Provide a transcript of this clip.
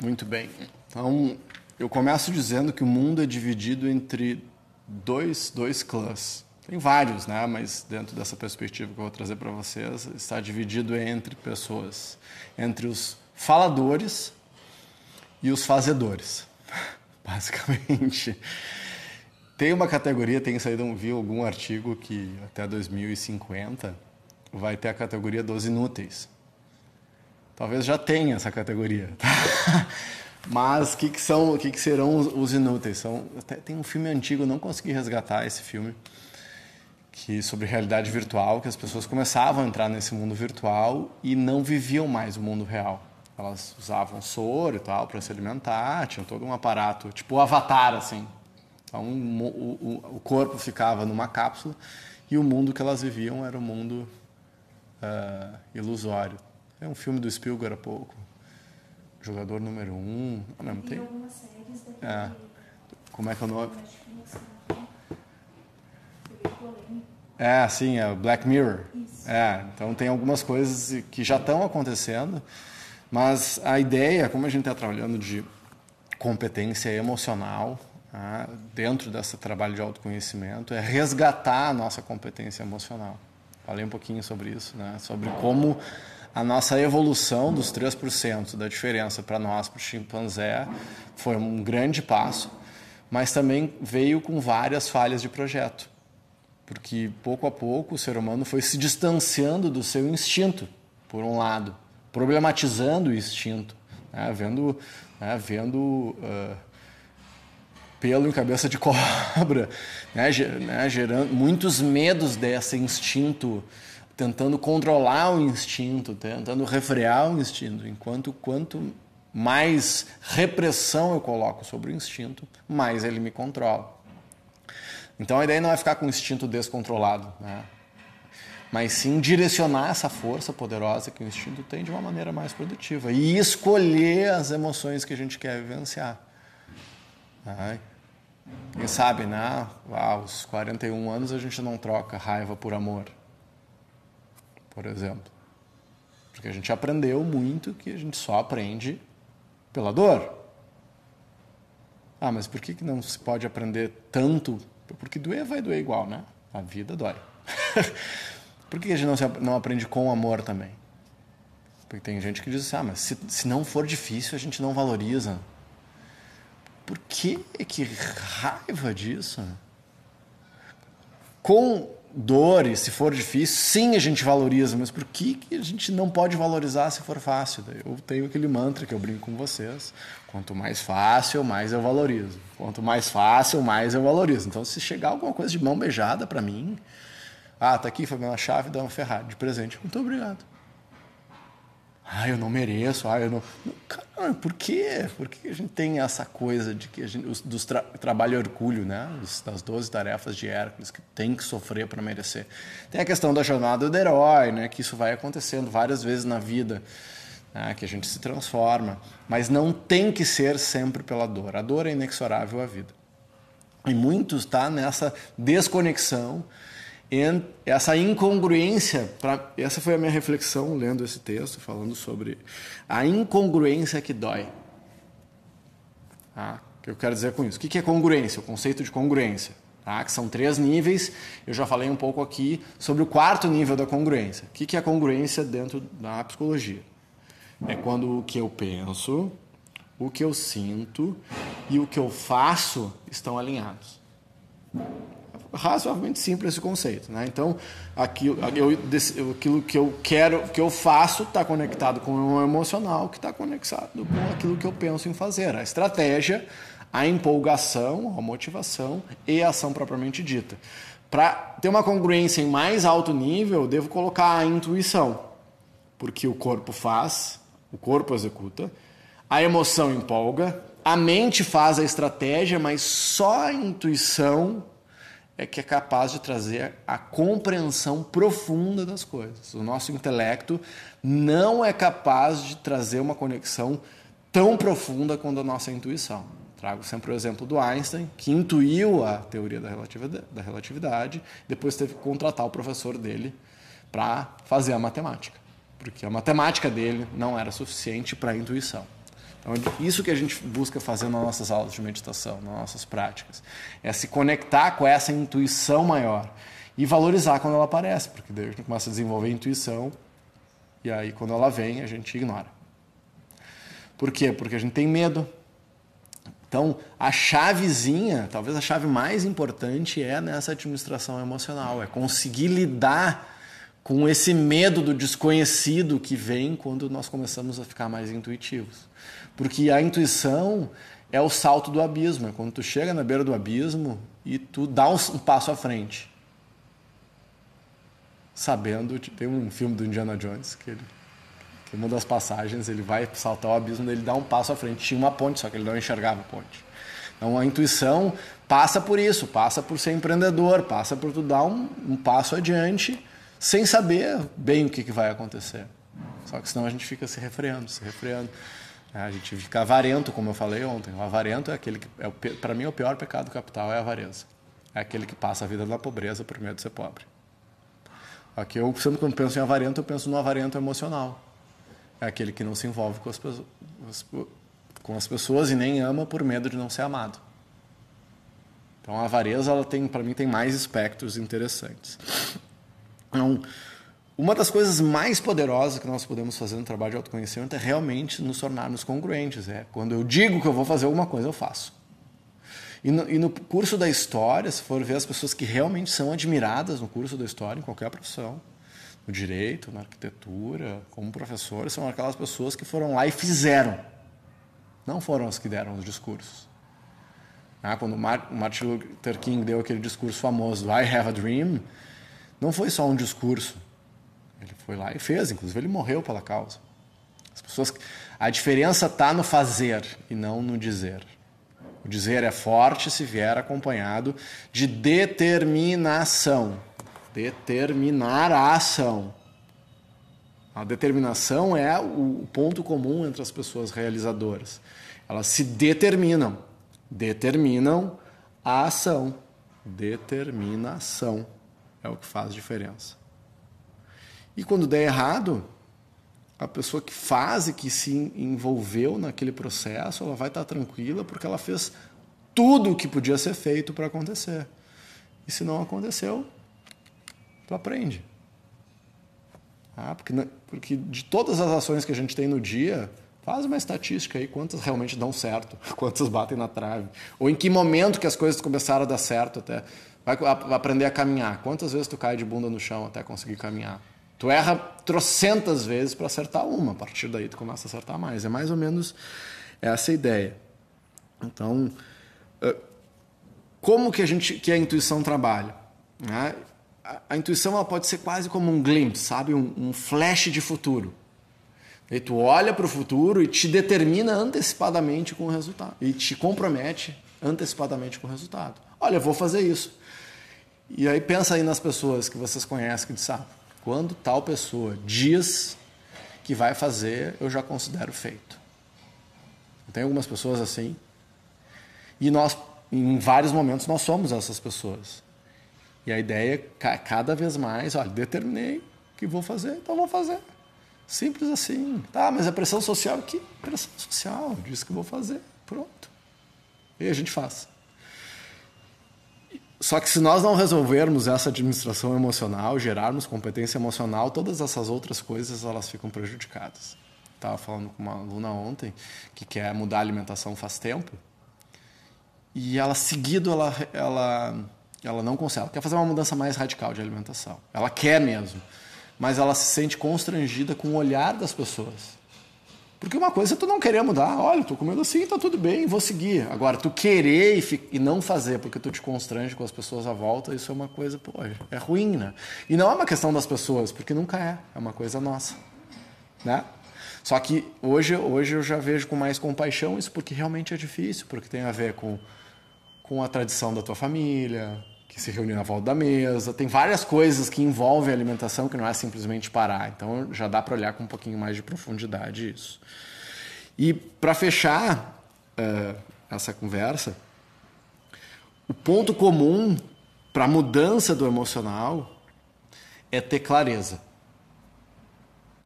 Muito bem. Então, eu começo dizendo que o mundo é dividido entre dois, dois clãs. Tem vários, né? Mas dentro dessa perspectiva que eu vou trazer para vocês, está dividido entre pessoas, entre os faladores e os fazedores, basicamente. Tem uma categoria, tem saído, vi algum artigo que até 2050 vai ter a categoria dos inúteis. Talvez já tenha essa categoria. Tá? Mas o que, que, são, que, que serão os, os inúteis? São, até, tem um filme antigo, não consegui resgatar esse filme, que sobre realidade virtual, que as pessoas começavam a entrar nesse mundo virtual e não viviam mais o mundo real. Elas usavam soro e tal para se alimentar, tinham todo um aparato, tipo o avatar, assim. Então o, o, o corpo ficava numa cápsula e o mundo que elas viviam era um mundo uh, ilusório. É um filme do Spielberg há pouco. Jogador número um. Ah, não, tem? algumas séries é. Como é que é o nome? É, sim, é Black Mirror. Isso. É, então tem algumas coisas que já estão acontecendo, mas a ideia, como a gente está trabalhando de competência emocional, né, dentro desse trabalho de autoconhecimento, é resgatar a nossa competência emocional. Falei um pouquinho sobre isso, né, sobre como a nossa evolução dos 3% da diferença para nós, para o chimpanzé, foi um grande passo, mas também veio com várias falhas de projeto. Porque pouco a pouco o ser humano foi se distanciando do seu instinto, por um lado, problematizando o instinto, né? vendo, né? vendo uh, pelo em cabeça de cobra, né? né? gerando muitos medos desse instinto tentando controlar o instinto, tentando refrear o instinto, enquanto quanto mais repressão eu coloco sobre o instinto, mais ele me controla. Então a ideia não é ficar com o instinto descontrolado, né? mas sim direcionar essa força poderosa que o instinto tem de uma maneira mais produtiva e escolher as emoções que a gente quer vivenciar. Né? Quem sabe, né? Aos 41 anos a gente não troca raiva por amor por exemplo. Porque a gente aprendeu muito que a gente só aprende pela dor. Ah, mas por que, que não se pode aprender tanto? Porque doer vai doer igual, né? A vida dói. por que a gente não, se, não aprende com amor também? Porque tem gente que diz assim, ah, mas se, se não for difícil, a gente não valoriza. Por que que raiva disso? Com dores, se for difícil, sim a gente valoriza, mas por que, a gente não pode valorizar se for fácil? Eu tenho aquele mantra que eu brinco com vocês: quanto mais fácil, mais eu valorizo. Quanto mais fácil, mais eu valorizo. Então, se chegar alguma coisa de mão beijada para mim, ah, tá aqui, foi uma chave da uma Ferrari de presente, muito obrigado. Ah, eu não mereço. Ah, eu não. Por quê? Por que a gente tem essa coisa de que a gente, os, dos tra, trabalho orgulho, né? das 12 tarefas de Hércules, que tem que sofrer para merecer. Tem a questão da jornada do herói, né? Que isso vai acontecendo várias vezes na vida, né? que a gente se transforma. Mas não tem que ser sempre pela dor. A dor é inexorável à vida. E muitos está nessa desconexão essa incongruência, pra, essa foi a minha reflexão lendo esse texto, falando sobre a incongruência que dói. Ah, o que eu quero dizer com isso? O que é congruência? O conceito de congruência. Tá? Que são três níveis. Eu já falei um pouco aqui sobre o quarto nível da congruência. O que é congruência dentro da psicologia? É quando o que eu penso, o que eu sinto e o que eu faço estão alinhados razoavelmente simples esse conceito. Né? Então, aquilo, eu, aquilo que eu quero, que eu faço, está conectado com o emocional, que está conectado com aquilo que eu penso em fazer. A estratégia, a empolgação, a motivação e a ação propriamente dita. Para ter uma congruência em mais alto nível, eu devo colocar a intuição, porque o corpo faz, o corpo executa, a emoção empolga, a mente faz a estratégia, mas só a intuição é que é capaz de trazer a compreensão profunda das coisas. O nosso intelecto não é capaz de trazer uma conexão tão profunda quanto a nossa intuição. Trago sempre o exemplo do Einstein, que intuiu a teoria da relatividade, da relatividade depois teve que contratar o professor dele para fazer a matemática, porque a matemática dele não era suficiente para a intuição. Então, isso que a gente busca fazer nas nossas aulas de meditação, nas nossas práticas, é se conectar com essa intuição maior e valorizar quando ela aparece, porque daí a gente começa a desenvolver a intuição e aí quando ela vem a gente ignora. Por quê? Porque a gente tem medo. Então, a chavezinha, talvez a chave mais importante é nessa administração emocional, é conseguir lidar com esse medo do desconhecido que vem quando nós começamos a ficar mais intuitivos. Porque a intuição é o salto do abismo, é quando tu chega na beira do abismo e tu dá um, passo à frente. Sabendo, tem um filme do Indiana Jones que ele que uma das passagens ele vai saltar o abismo, ele dá um passo à frente. Tinha uma ponte, só que ele não enxergava a ponte. Então a intuição passa por isso, passa por ser empreendedor, passa por tu dar um, um passo adiante sem saber bem o que, que vai acontecer. Só que senão a gente fica se refreando, se refreando. É, a gente fica avarento, como eu falei ontem. O avarento é aquele que, é, para mim, o pior pecado capital é a avareza. É aquele que passa a vida na pobreza por medo de ser pobre. Aqui eu sempre quando penso em avarento, eu penso no avarento emocional. É aquele que não se envolve com as, com as pessoas e nem ama por medo de não ser amado. Então a avareza, ela tem, para mim, tem mais espectros interessantes. Então, uma das coisas mais poderosas que nós podemos fazer no trabalho de autoconhecimento é realmente nos tornarmos congruentes. É quando eu digo que eu vou fazer alguma coisa, eu faço. E no, e no, curso da história, se for ver as pessoas que realmente são admiradas no curso da história, em qualquer profissão, no direito, na arquitetura, como professores, são aquelas pessoas que foram lá e fizeram. Não foram as que deram os discursos. Ah, quando Martin Luther King deu aquele discurso famoso, I have a dream, não foi só um discurso. Ele foi lá e fez, inclusive ele morreu pela causa. As pessoas, a diferença está no fazer e não no dizer. O dizer é forte se vier acompanhado de determinação. Determinar a ação. A determinação é o ponto comum entre as pessoas realizadoras. Elas se determinam. Determinam a ação. Determinação é o que faz diferença. E quando der errado, a pessoa que faz e que se envolveu naquele processo, ela vai estar tranquila porque ela fez tudo o que podia ser feito para acontecer. E se não aconteceu, tu aprende. Ah, porque, porque de todas as ações que a gente tem no dia, faz uma estatística aí, quantas realmente dão certo, quantas batem na trave. Ou em que momento que as coisas começaram a dar certo até. Vai aprender a caminhar. Quantas vezes tu cai de bunda no chão até conseguir caminhar? Tu erra trocentas vezes para acertar uma, a partir daí tu começa a acertar mais. É mais ou menos essa a ideia. Então, como que a gente que a intuição trabalha? Né? A, a, intuição ela pode ser quase como um glimpse, sabe, um, um flash de futuro. E tu olha para o futuro e te determina antecipadamente com o resultado e te compromete antecipadamente com o resultado. Olha, eu vou fazer isso. E aí pensa aí nas pessoas que vocês conhecem que dizem, ah, quando tal pessoa diz que vai fazer, eu já considero feito. Tem algumas pessoas assim. E nós, em vários momentos, nós somos essas pessoas. E a ideia é cada vez mais, olha, determinei que vou fazer, então vou fazer. Simples assim. Tá, mas a pressão social aqui, pressão social, disse que vou fazer, pronto. E a gente faz. Só que se nós não resolvermos essa administração emocional, gerarmos competência emocional, todas essas outras coisas elas ficam prejudicadas. Estava falando com uma aluna ontem que quer mudar a alimentação faz tempo e ela seguido ela ela ela não consegue. Ela quer fazer uma mudança mais radical de alimentação. Ela quer mesmo, mas ela se sente constrangida com o olhar das pessoas. Porque uma coisa é tu não querer mudar. Olha, tô comendo assim, tá tudo bem, vou seguir. Agora, tu querer e, e, não fazer porque tu te constrange com as pessoas à volta, isso é uma coisa, pô, é ruim, né? E não é uma questão das pessoas, porque nunca é. É uma coisa nossa, né? Só que hoje, hoje eu já vejo com mais compaixão isso porque realmente é difícil, porque tem a ver com, com a tradição da tua família, que se reúne na volta da mesa. Tem várias coisas que envolvem a alimentação que não é simplesmente parar. Então já dá para olhar com um pouquinho mais de profundidade isso. E para fechar uh, essa conversa, o ponto comum para a mudança do emocional é ter clareza.